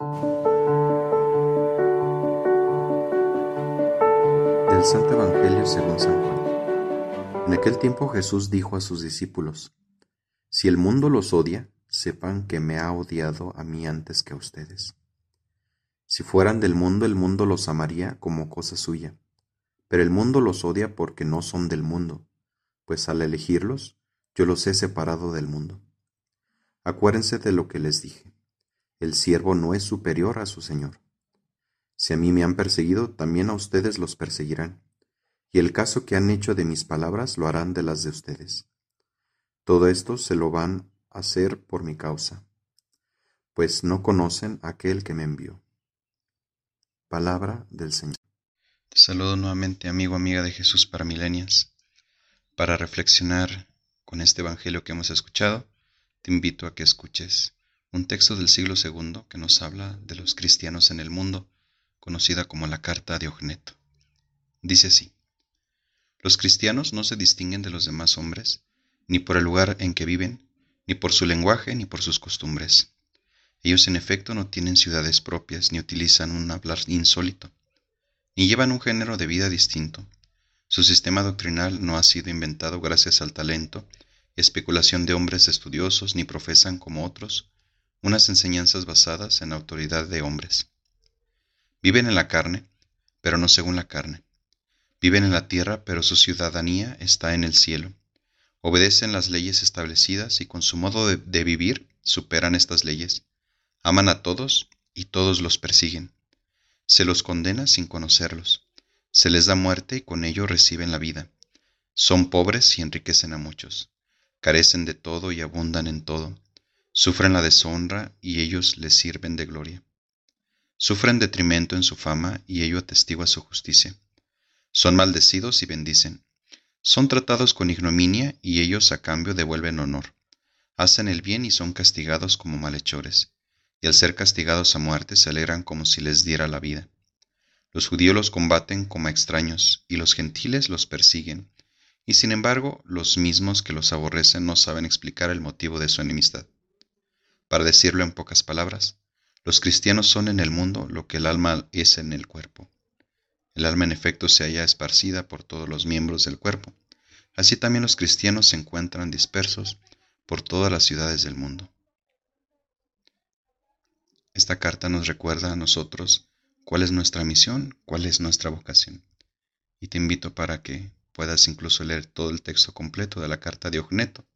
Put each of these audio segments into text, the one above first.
Del Santo Evangelio según San Juan. En aquel tiempo Jesús dijo a sus discípulos, Si el mundo los odia, sepan que me ha odiado a mí antes que a ustedes. Si fueran del mundo, el mundo los amaría como cosa suya, pero el mundo los odia porque no son del mundo, pues al elegirlos, yo los he separado del mundo. Acuérdense de lo que les dije, el siervo no es superior a su Señor. Si a mí me han perseguido, también a ustedes los perseguirán, y el caso que han hecho de mis palabras lo harán de las de ustedes. Todo esto se lo van a hacer por mi causa, pues no conocen a aquel que me envió. Palabra del Señor. Te saludo nuevamente, amigo, amiga de Jesús para milenias. Para reflexionar con este Evangelio que hemos escuchado, te invito a que escuches un texto del siglo II que nos habla de los cristianos en el mundo, conocida como la Carta de Ogneto. Dice así, Los cristianos no se distinguen de los demás hombres, ni por el lugar en que viven, ni por su lenguaje, ni por sus costumbres. Ellos en efecto no tienen ciudades propias, ni utilizan un hablar insólito, ni llevan un género de vida distinto. Su sistema doctrinal no ha sido inventado gracias al talento especulación de hombres estudiosos, ni profesan, como otros, unas enseñanzas basadas en la autoridad de hombres. Viven en la carne, pero no según la carne. Viven en la tierra, pero su ciudadanía está en el cielo. Obedecen las leyes establecidas y con su modo de, de vivir superan estas leyes Aman a todos y todos los persiguen. Se los condena sin conocerlos. Se les da muerte y con ello reciben la vida. Son pobres y enriquecen a muchos. Carecen de todo y abundan en todo. Sufren la deshonra y ellos les sirven de gloria. Sufren detrimento en su fama y ello atestigua su justicia. Son maldecidos y bendicen. Son tratados con ignominia y ellos a cambio devuelven honor. Hacen el bien y son castigados como malhechores y al ser castigados a muerte se alegran como si les diera la vida. Los judíos los combaten como extraños, y los gentiles los persiguen, y sin embargo los mismos que los aborrecen no saben explicar el motivo de su enemistad. Para decirlo en pocas palabras, los cristianos son en el mundo lo que el alma es en el cuerpo. El alma en efecto se halla esparcida por todos los miembros del cuerpo. Así también los cristianos se encuentran dispersos por todas las ciudades del mundo. Esta carta nos recuerda a nosotros cuál es nuestra misión, cuál es nuestra vocación. Y te invito para que puedas incluso leer todo el texto completo de la carta de Ogneto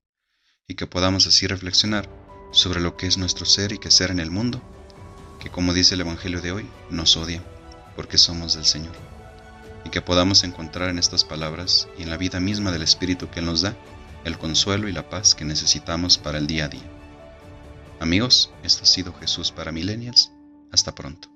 y que podamos así reflexionar sobre lo que es nuestro ser y que ser en el mundo, que como dice el Evangelio de hoy, nos odia porque somos del Señor. Y que podamos encontrar en estas palabras y en la vida misma del Espíritu que nos da el consuelo y la paz que necesitamos para el día a día. Amigos, esto ha sido Jesús para Millennials. Hasta pronto.